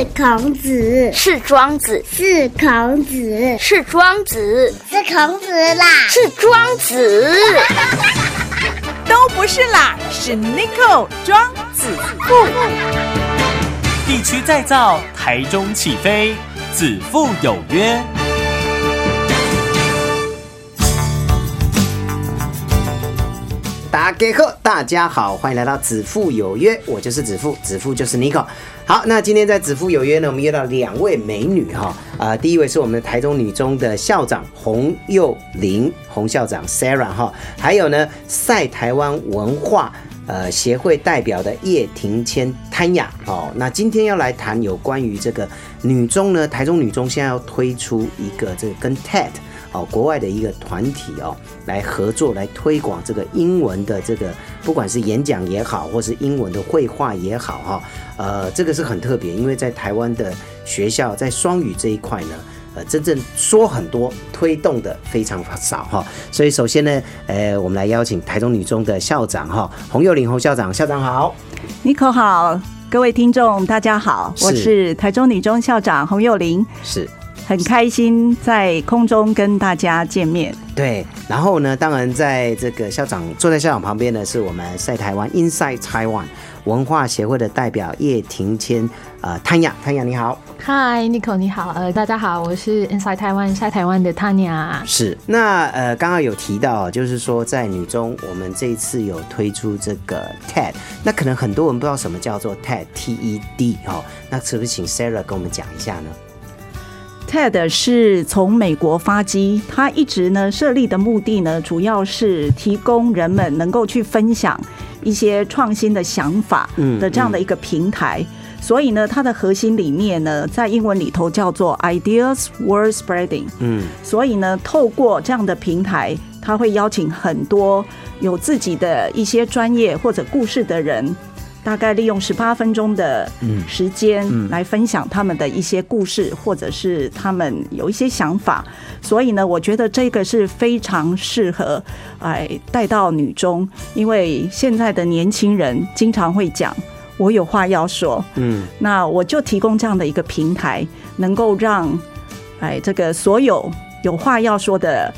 是孔子，是庄子，是孔子，是庄子，是孔子啦，是庄子，都不是啦，是 n i c o 庄子富。地区再造，台中起飞，子父有约。大家好，大家好，欢迎来到子父有约，我就是子父，子父就是 Nico。好，那今天在子父有约呢，我们约到两位美女哈，啊，第一位是我们的台中女中的校长洪佑玲，洪校长 Sarah 哈，还有呢赛台湾文化呃协会代表的叶庭谦潘雅哦，那今天要来谈有关于这个女中呢，台中女中现在要推出一个这个跟 TED。哦，国外的一个团体哦，来合作来推广这个英文的这个，不管是演讲也好，或是英文的绘画也好哈，呃，这个是很特别，因为在台湾的学校在双语这一块呢，呃，真正说很多推动的非常少哈，所以首先呢，呃，我们来邀请台中女中的校长哈，洪佑玲洪校长，校长好，尼可好，各位听众大家好，我是。台中女中校长洪佑玲，是。很开心在空中跟大家见面。对，然后呢，当然在这个校长坐在校长旁边的是我们赛台湾 Inside Taiwan 文化协会的代表叶庭谦，呃，汤雅，汤雅你好。Hi，Nico 你好，呃，大家好，我是 Inside Taiwan 赛台湾的 Tanya。是，那呃，刚刚有提到，就是说在女中，我们这一次有推出这个 TED，那可能很多人不知道什么叫做 TED，T E D 哈，那是不是请 Sarah 跟我们讲一下呢？TED 是从美国发迹，它一直呢设立的目的呢，主要是提供人们能够去分享一些创新的想法的这样的一个平台。所以呢，它的核心理念呢，在英文里头叫做 Ideas World Spreading。嗯，所以呢，透过这样的平台，它会邀请很多有自己的一些专业或者故事的人。大概利用十八分钟的时间来分享他们的一些故事，或者是他们有一些想法，所以呢，我觉得这个是非常适合哎带到女中，因为现在的年轻人经常会讲我有话要说，嗯，那我就提供这样的一个平台，能够让哎这个所有有话要说的。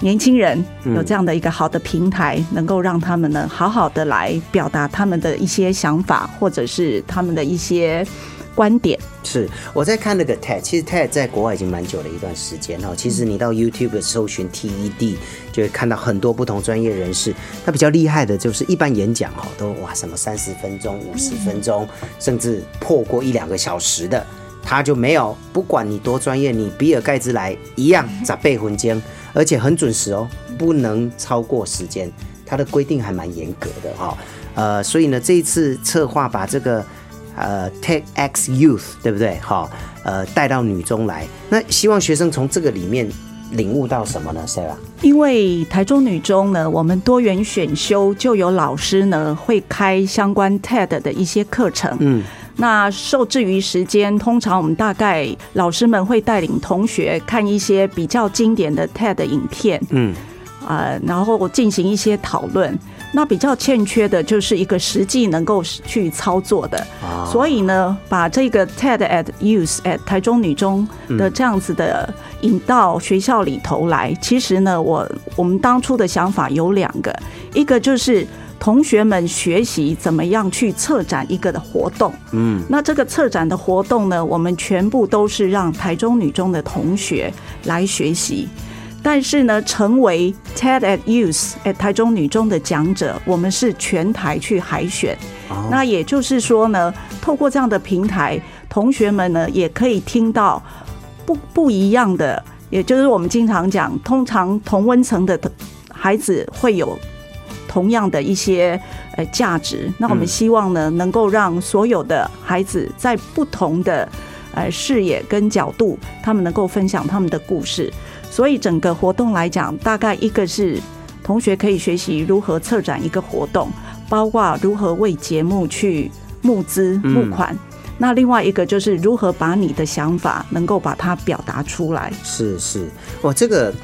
年轻人有这样的一个好的平台，能够让他们呢好好的来表达他们的一些想法，或者是他们的一些观点。是我在看那个 TED，其实 TED 在国外已经蛮久了一段时间哈。其实你到 YouTube 搜寻 TED，就会看到很多不同专业人士。他比较厉害的就是一般演讲哈，都哇什么三十分钟、五十分钟，甚至破过一两个小时的，他就没有。不管你多专业，你比尔盖茨来一样砸背魂间。而且很准时哦，不能超过时间，它的规定还蛮严格的哈。呃，所以呢，这一次策划把这个呃 Tech X Youth 对不对？哈，呃，带到女中来，那希望学生从这个里面领悟到什么呢？Sarah？因为台中女中呢，我们多元选修就有老师呢会开相关 TED 的一些课程，嗯。那受制于时间，通常我们大概老师们会带领同学看一些比较经典的 TED 影片，嗯，啊，然后进行一些讨论。那比较欠缺的就是一个实际能够去操作的，所以呢，把这个 TED at Use at 台中女中的这样子的引到学校里头来。其实呢，我我们当初的想法有两个，一个就是。同学们学习怎么样去策展一个的活动，嗯，那这个策展的活动呢，我们全部都是让台中女中的同学来学习，但是呢，成为 TED at Use at 台中女中的讲者，我们是全台去海选，那也就是说呢，透过这样的平台，同学们呢也可以听到不不一样的，也就是我们经常讲，通常同温层的孩子会有。同样的一些呃价值，那我们希望呢，能够让所有的孩子在不同的呃视野跟角度，他们能够分享他们的故事。所以整个活动来讲，大概一个是同学可以学习如何策展一个活动，包括如何为节目去募资募款。那另外一个就是如何把你的想法能够把它表达出来。是是，哇，这个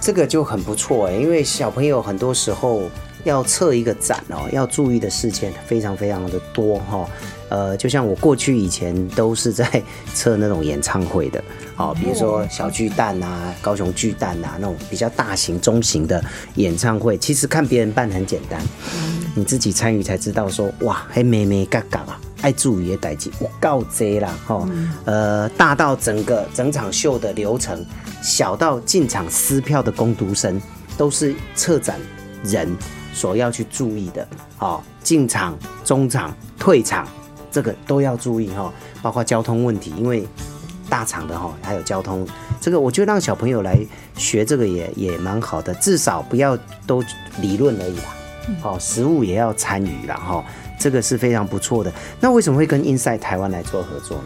这个就很不错哎，因为小朋友很多时候。要测一个展哦，要注意的事件非常非常的多哈。呃，就像我过去以前都是在测那种演唱会的，哦，比如说小巨蛋啊、高雄巨蛋啊那种比较大型、中型的演唱会，其实看别人办很简单，你自己参与才知道说，哇，还咩咩嘎嘎啊，爱注意的代志，我告贼啦，哈，呃，大到整个整场秀的流程，小到进场撕票的工读生，都是策展人所要去注意的，哦，进场、中场、退场。这个都要注意哈，包括交通问题，因为大厂的哈还有交通，这个我觉得让小朋友来学这个也也蛮好的，至少不要都理论而已啦，哦，实物也要参与啦哈，这个是非常不错的。那为什么会跟 Inside 台湾来做合作呢？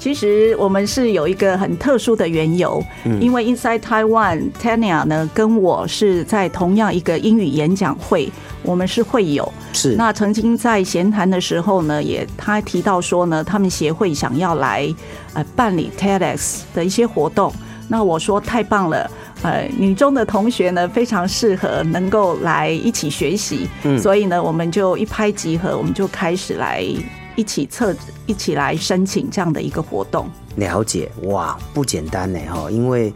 其实我们是有一个很特殊的缘由，因为 Inside Taiwan Tanya 呢跟我是在同样一个英语演讲会，我们是会友。是那曾经在闲谈的时候呢，也他提到说呢，他们协会想要来呃办理 TEDx 的一些活动。那我说太棒了，呃，女中的同学呢非常适合能够来一起学习，所以呢我们就一拍即合，我们就开始来。一起测，一起来申请这样的一个活动。了解哇，不简单呢哈，因为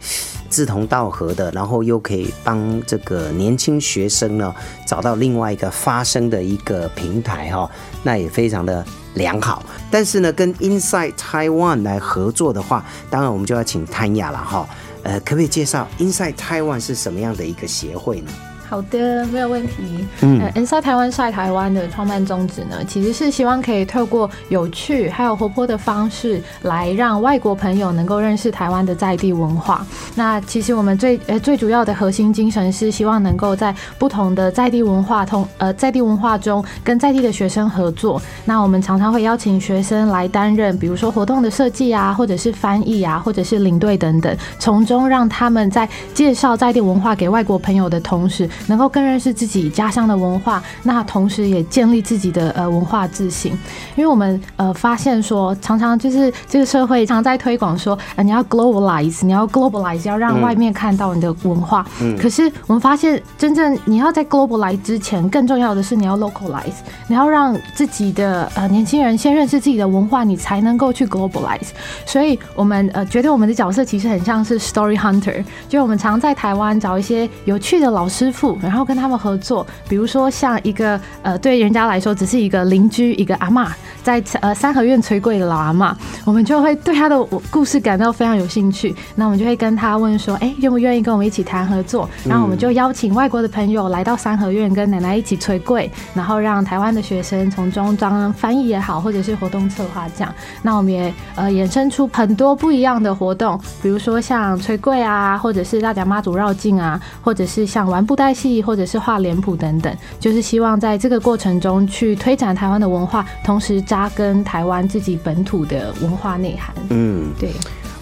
志同道合的，然后又可以帮这个年轻学生呢找到另外一个发声的一个平台哈，那也非常的良好。但是呢，跟 Inside Taiwan 来合作的话，当然我们就要请谭雅了哈。呃，可不可以介绍 Inside Taiwan 是什么样的一个协会呢？好的，没有问题。嗯，Inside 台湾晒台湾的创办宗旨呢，其实是希望可以透过有趣还有活泼的方式，来让外国朋友能够认识台湾的在地文化。那其实我们最呃最主要的核心精神是希望能够在不同的在地文化通呃在地文化中，跟在地的学生合作。那我们常常会邀请学生来担任，比如说活动的设计啊，或者是翻译啊，或者是领队等等，从中让他们在介绍在地文化给外国朋友的同时。能够更认识自己家乡的文化，那同时也建立自己的呃文化自信。因为我们呃发现说，常常就是这个社会常在推广说，呃你要 globalize，你要 globalize，要让外面看到你的文化。嗯。可是我们发现，真正你要在 globalize 之前，更重要的是你要 localize，你要让自己的呃年轻人先认识自己的文化，你才能够去 globalize。所以我们呃觉得我们的角色其实很像是 story hunter，就我们常在台湾找一些有趣的老师傅。然后跟他们合作，比如说像一个呃，对人家来说只是一个邻居，一个阿妈在呃三合院催柜的老阿妈，我们就会对他的故事感到非常有兴趣。那我们就会跟他问说，哎，愿不愿意跟我们一起谈合作？然后我们就邀请外国的朋友来到三合院跟奶奶一起催柜，然后让台湾的学生从中当翻译也好，或者是活动策划这样。那我们也呃衍生出很多不一样的活动，比如说像催柜啊，或者是大家妈祖绕境啊，或者是像玩布袋戏。或者是画脸谱等等，就是希望在这个过程中去推展台湾的文化，同时扎根台湾自己本土的文化内涵。嗯，对，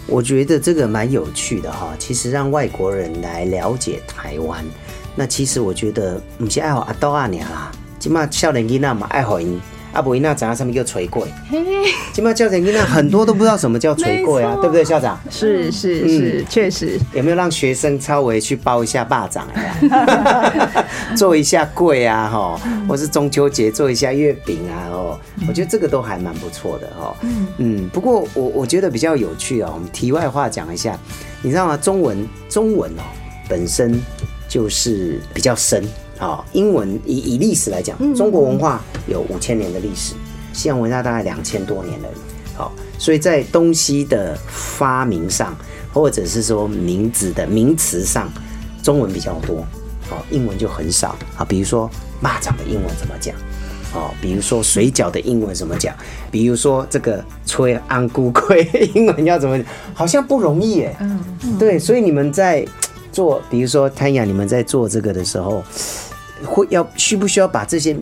我觉得这个蛮有趣的哈。其实让外国人来了解台湾，那其实我觉得不是爱好阿多阿娘啦，起码少年囡仔嘛爱好因。阿伯伊娜讲上面叫锤柜，起码教长囡仔很多都不知道什么叫捶柜啊，对不对，校长？是是是，确实。有没有让学生稍微去包一下霸掌呀？做一下柜啊，哈，或是中秋节做一下月饼啊，哦，我觉得这个都还蛮不错的，哈。嗯嗯。不过我我觉得比较有趣哦，我们题外话讲一下，你知道吗？中文中文哦本身就是比较深。好，英文以以历史来讲，中国文化有五千年的历史，西洋文化大概两千多年了。好，所以在东西的发明上，或者是说名字的名词上，中文比较多。好，英文就很少。啊，比如说蚂蚱的英文怎么讲？哦，比如说水饺的英文怎么讲？比如说这个吹安菇龟英文要怎么讲？好像不容易耶。嗯，对，所以你们在做，比如说潘雅，你们在做这个的时候。会要需不需要把这些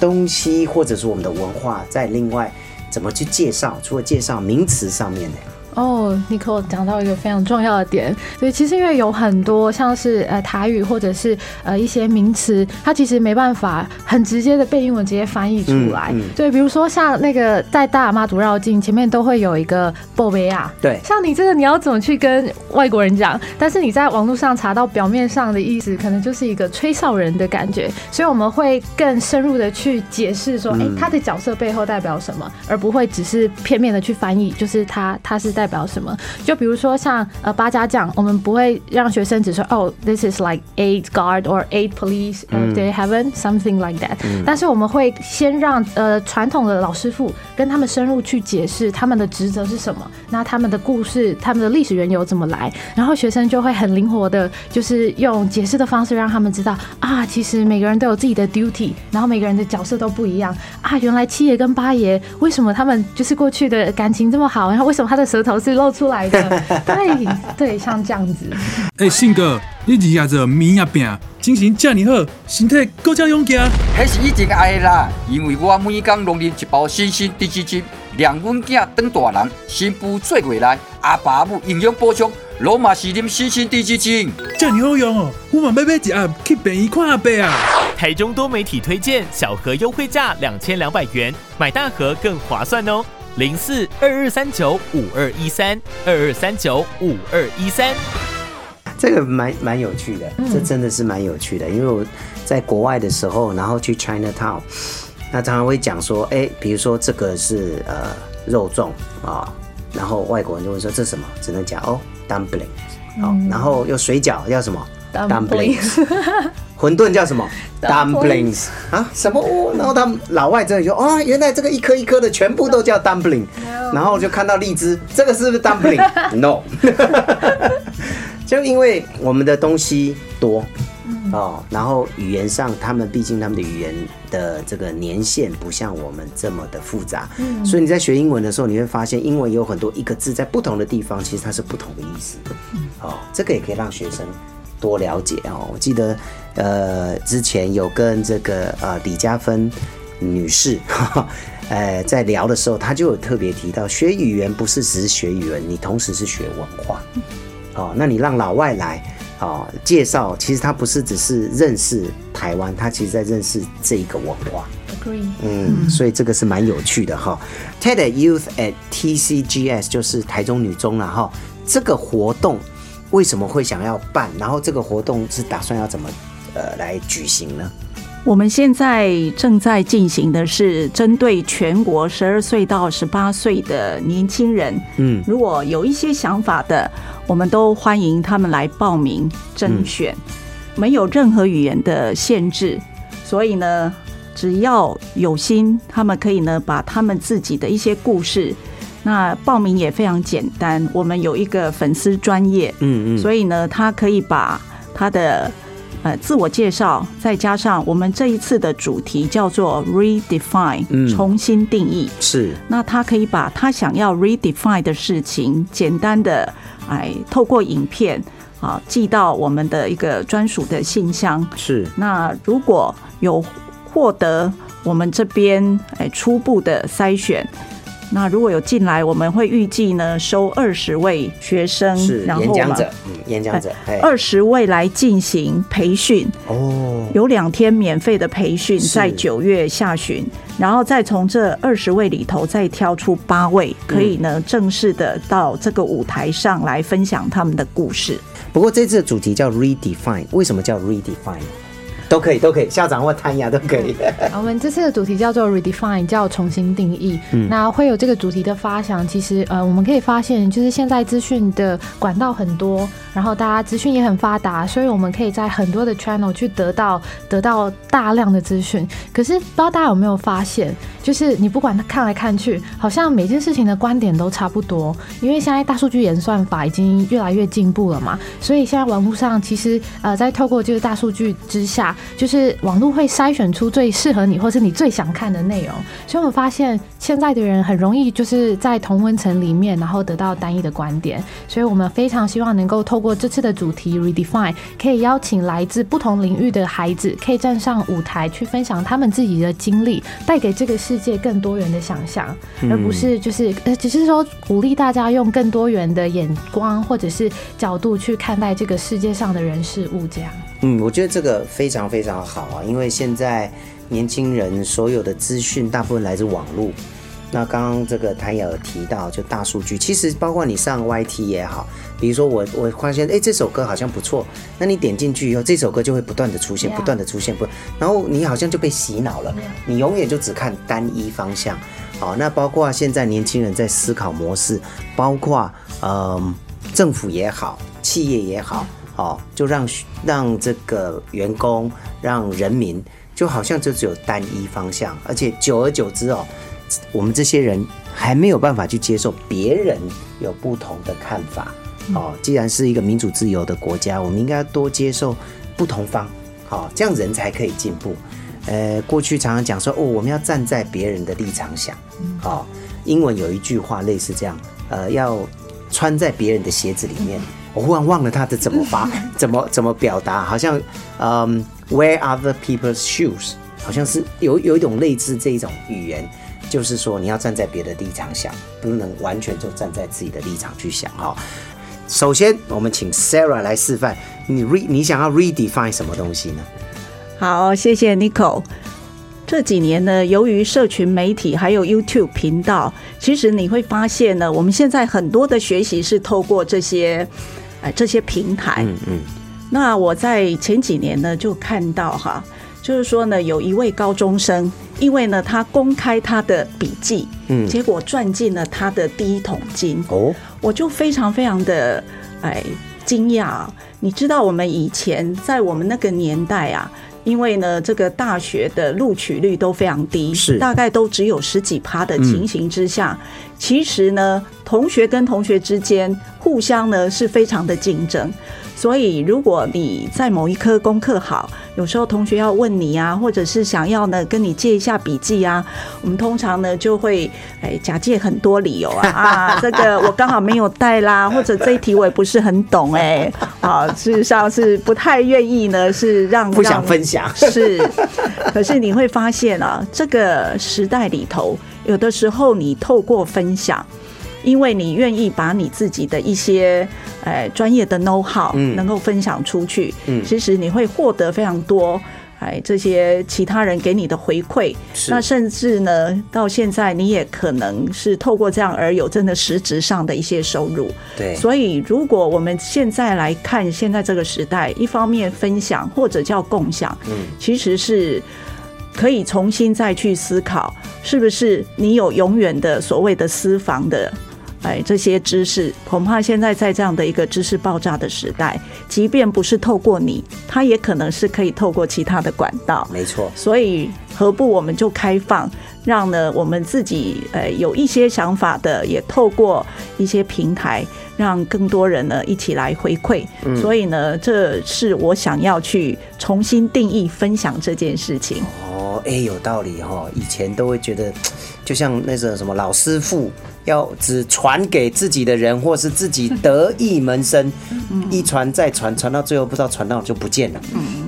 东西，或者是我们的文化，再另外怎么去介绍？除了介绍名词上面的。哦，Nicole 讲到一个非常重要的点，所以，其实因为有很多像是呃台语或者是呃一些名词，它其实没办法很直接的被英文直接翻译出来。嗯嗯。对，比如说像那个在大妈祖绕境前面都会有一个 o b 亚，对。像你这个你要怎么去跟外国人讲？但是你在网络上查到表面上的意思，可能就是一个吹哨人的感觉，所以我们会更深入的去解释说，哎、嗯。他的角色背后代表什么，而不会只是片面的去翻译，就是他他是代表什么。就比如说像呃八家将，我们不会让学生只说哦，this is like aid guard or aid police，呃、they haven't something like that、但是我们会先让呃传统的老师傅跟他们深入去解释他们的职责是什么，那他们的故事、他们的历史缘由怎么来，然后学生就会很灵活的，就是用解释的方式让他们知道啊，其实每个人都有自己的 duty，然后每个人的角色都不一样啊。原来七爷跟八爷为什么他们就是过去的感情这么好，然后为什么他的舌头是露出来的？对对，像这样子。诶，信哥，你日夜做面啊饼，精神遮尔好，身体够遮勇健。迄是以前爱的啦，因为我每天拢啉一包新鲜低脂精，让阮囝当大人，新妇做未来，阿爸母营养补充，罗嘛是啉新鲜低脂精。遮尔好用哦，我嘛要买一盒去病院看阿伯啊。台中多媒体推荐小盒优惠价两千两百元，买大盒更划算哦。零四二二三九五二一三二二三九五二一三。这个蛮蛮有趣的，这真的是蛮有趣的，因为我在国外的时候，然后去 China Town，那常常会讲说，哎，比如说这个是呃肉粽啊、然后外国人就会说这是什么，只能讲哦 dumpling，好、然后又水饺要什么 Dumplings 馄饨叫什么？Dumplings 啊？什么？哦，然后他们老外真的就哦，原来这个一颗一颗的全部都叫 dumpling，然后就看到荔枝，这个是不是 dumpling？No，就因为我们的东西多。哦，然后语言上，他们毕竟他们的语言的这个年限不像我们这么的复杂，所以你在学英文的时候，你会发现英文有很多一个字在不同的地方，其实它是不同的意思。哦，这个也可以让学生多了解哦。我记得呃之前有跟这个呃李嘉芬女士，呃在聊的时候，她就有特别提到，学语言不是只是学语文，你同时是学文化。哦，那你让老外来哦介绍，其实他不是只是认识台湾，他其实在认识这一个文化。Agree。嗯，所以这个是蛮有趣的哈。TED Youth at TCGS 就是台中女中了哈。这个活动为什么会想要办？然后这个活动是打算要怎么呃来举行呢？我们现在正在进行的是针对全国十二岁到十八岁的年轻人，嗯，如果有一些想法的，我们都欢迎他们来报名甄选，没有任何语言的限制，所以呢，只要有心，他们可以呢把他们自己的一些故事。那报名也非常简单，我们有一个粉丝专业，嗯嗯，所以呢，他可以把他的呃自我介绍，再加上我们这一次的主题叫做 redefine，、嗯重新定义。是那他可以把他想要 redefine 的事情，简单的哎透过影片啊寄到我们的一个专属的信箱。是，那如果有获得我们这边哎初步的筛选。那如果有进来，我们会预计呢收二十位学生，是然后我们演讲者，嗯，演讲者，哎，二十位来进行培训，哦，有两天免费的培训，在九月下旬，然后再从这二十位里头再挑出八位，可以呢正式的到这个舞台上来分享他们的故事。不过这次的主题叫 redefine，为什么叫 redefine？都可以，都可以，校长或谭雅都可以。我们这次的主题叫做 redefine，叫重新定义。嗯那会有这个主题的发想，其实呃，我们可以发现，就是现在资讯的管道很多，然后大家资讯也很发达，所以我们可以在很多的 channel 去得到得到大量的资讯。可是不知道大家有没有发现，就是你不管看来看去，好像每件事情的观点都差不多，因为现在大数据演算法已经越来越进步了嘛，所以现在网络上其实呃，在透过就是大数据之下，就是网络会筛选出最适合你或是你最想看的内容。所以我们发现现在的人很容易就是在同温层里面，然后得到单一的观点。所以我们非常希望能够透过这次的主题 redefine，可以邀请来自不同领域的孩子，可以站上舞台去分享他们自己的经历，带给这个世世界更多元的想象，而不是就是呃，只是说鼓励大家用更多元的眼光或者是角度去看待这个世界上的人事物。这样，嗯，我觉得这个非常非常好啊，因为现在年轻人所有的资讯大部分来自网络。那刚刚这个谭雅有提到，就大数据，其实包括你上 YT 也好，比如说我我发现，哎，这首歌好像不错，那你点进去以后，这首歌就会不断的出现，不断的出现，不，然后你好像就被洗脑了，你永远就只看单一方向。好，那包括现在年轻人在思考模式，包括嗯政府也好，企业也好，哦，就让让这个员工，让人民，就好像就只有单一方向，而且久而久之哦。我们这些人还没有办法去接受别人有不同的看法哦。既然是一个民主自由的国家，我们应该多接受不同方，好，这样人才可以进步。呃，过去常常讲说，哦，我们要站在别人的立场想，好，英文有一句话类似这样，呃，要穿在别人的鞋子里面。我忽然忘了他的怎么发，怎么怎么表达，好像，嗯，wear other people's shoes，好像是有有一种类似这一种语言。就是说，你要站在别的立场想，不能完全就站在自己的立场去想哈。首先，我们请 Sarah 来示范，你 re 你想要 redefine 什么东西呢？好，谢谢 Nico。这几年呢，由于社群媒体还有 YouTube 频道，其实你会发现呢，我们现在很多的学习是透过这些哎这些平台。嗯嗯。那我在前几年呢，就看到哈。就是说呢，有一位高中生，因为呢他公开他的笔记，嗯，结果赚进了他的第一桶金哦，我就非常非常的哎惊讶。你知道我们以前在我们那个年代啊，因为呢这个大学的录取率都非常低，是大概都只有十几趴的情形之下，其实呢同学跟同学之间互相呢是非常的竞争。所以，如果你在某一科功课好，有时候同学要问你啊，或者是想要呢跟你借一下笔记啊，我们通常呢就会哎假借很多理由啊啊，这个我刚好没有带啦，或者这一题我也不是很懂哎，啊，事实上是不太愿意呢，是让不想分享是，可是你会发现啊，这个时代里头，有的时候你透过分享。因为你愿意把你自己的一些，哎，专业的 know how 能够分享出去，嗯，其实你会获得非常多，哎，这些其他人给你的回馈，那甚至呢，到现在你也可能是透过这样而有真的实质上的一些收入，对。所以，如果我们现在来看现在这个时代，一方面分享或者叫共享，嗯，其实是可以重新再去思考，是不是你有永远的所谓的私房的。哎，这些知识恐怕现在在这样的一个知识爆炸的时代，即便不是透过你，它也可能是可以透过其他的管道。没错，所以何不我们就开放，让呢我们自己呃有一些想法的，也透过一些平台，让更多人呢一起来回馈。所以呢，这是我想要去重新定义分享这件事情。哦，哎，有道理哈。以前都会觉得，就像那种什么老师傅。要只传给自己的人，或是自己得意门生，一传再传，传到最后不知道传到就不见了，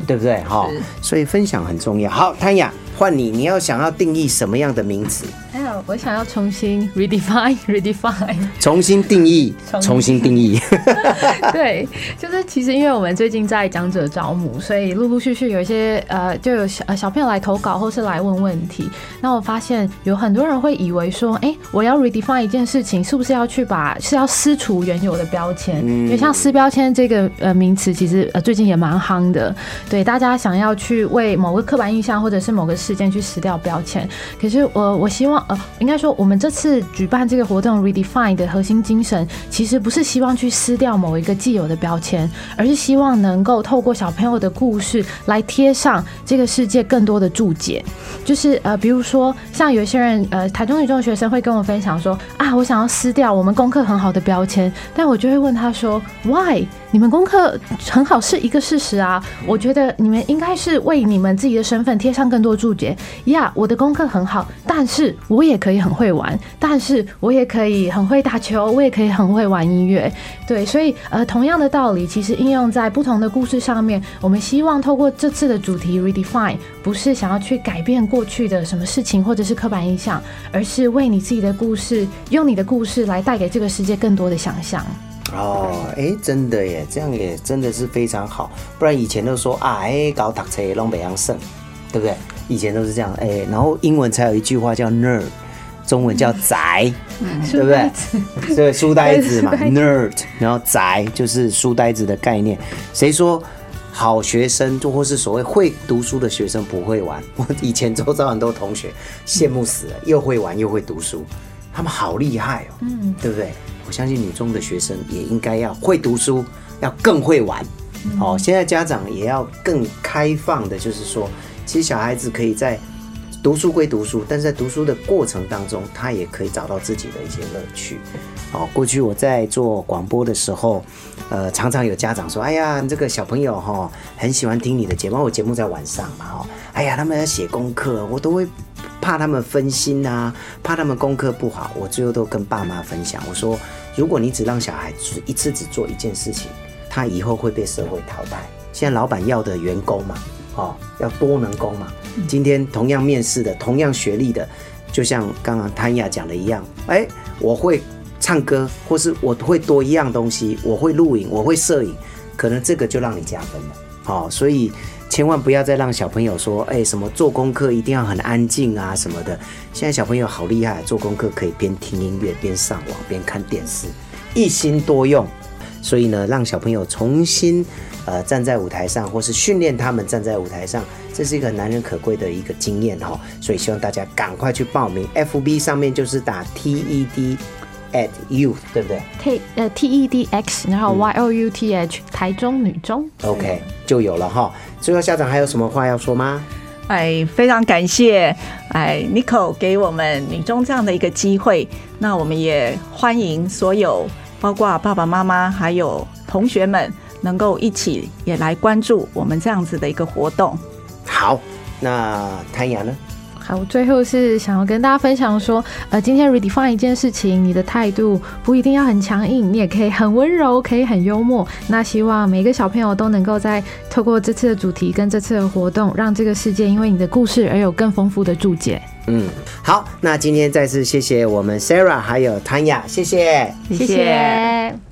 对不对？哈，所以分享很重要。好，潘雅，换你，你要想要定义什么样的名词？还有，我想要重新 redefine，redefine，重新定义，重新定义。对，就是其实因为我们最近在讲者招募，所以陆陆续续有一些呃，就有小小朋友来投稿，或是来问问题。那我发现有很多人会以为说，哎，我要 redefine 一件事情，是不是要去把是要撕除原有的标签？因为像撕标签这个呃名词，其实呃最近也蛮夯的。对，大家想要去为某个刻板印象或者是某个事件去撕掉标签。可是我我希望呃，应该说我们这次举办这个活动 redefine 的核心精神，其实不是希望去撕掉某一个既有的标签，而是希望能够透过小朋友的故事来贴上这个世界更多的注解。就是呃，比如说像有些人呃，台中女中的学生会跟我分享说啊，我想要撕掉我们功课很好的标签，但我就会问他说 why？你们功课很好是一个事实啊，我觉得你们应该是为你们自己的身份贴上更多注解。呀，我的功课很好，但是我也可以很会玩，但是我也可以很会打球，我也可以很会玩音乐。对，所以呃，同样的道理，其实应用在不同的故事上面。我们希望透过这次的主题 redefine，不是想要去改变过去的什么事情或者是刻板印象，而是为你自己的故事，用你的故事来带给这个世界更多的想象。哦，哎，真的耶，这样也真的是非常好。不然以前都说啊，哎，搞读车弄北洋胜，对不对？以前都是这样，哎，然后英文才有一句话叫 nerd，中文叫宅，对不对？对，书呆子嘛，nerd，然后宅就是书呆子的概念。谁说好学生就或是所谓会读书的学生不会玩？我以前周遭很多同学羡慕死了，又会玩又会读书，他们好厉害哦，嗯，对不对？我相信女中的学生也应该要会读书，要更会玩。哦，现在家长也要更开放的，就是说，其实小孩子可以在读书归读书，但是在读书的过程当中，他也可以找到自己的一些乐趣。哦，过去我在做广播的时候，呃，常常有家长说：“哎呀，这个小朋友哈，很喜欢听你的节目。我节目在晚上嘛，哈，哎呀，他们要写功课，我都会。”怕他们分心啊，怕他们功课不好，我最后都跟爸妈分享，我说，如果你只让小孩只一次只做一件事情，他以后会被社会淘汰。现在老板要的员工嘛，哦，要多能工嘛。今天同样面试的，同样学历的，就像刚刚谭雅讲的一样，哎，我会唱歌，或是我会多一样东西，我会录影，我会摄影，可能这个就让你加分了。好，所以。千万不要再让小朋友说，哎，什么做功课一定要很安静啊什么的。现在小朋友好厉害，做功课可以边听音乐边上网边看电视，一心多用。所以呢，让小朋友重新呃站在舞台上，或是训练他们站在舞台上，这是一个难能可贵的一个经验哈。所以希望大家赶快去报名，FB 上面就是打 TED。At youth，对不对？T 呃 T E D X，然后 Y O U T H，台中女中。OK，就有了哈。最后校长还有什么话要说吗？哎，非常感谢哎 n i c o 给我们女中这样的一个机会。那我们也欢迎所有，包括爸爸妈妈还有同学们，能够一起也来关注我们这样子的一个活动。好，那谭雅呢？好，我最后是想要跟大家分享说，呃，今天 redefine 一件事情，你的态度不一定要很强硬，你也可以很温柔，可以很幽默。那希望每个小朋友都能够在透过这次的主题跟这次的活动，让这个世界因为你的故事而有更丰富的注解。嗯，好，那今天再次谢谢我们 Sarah 还有 Tanya，谢谢，谢谢。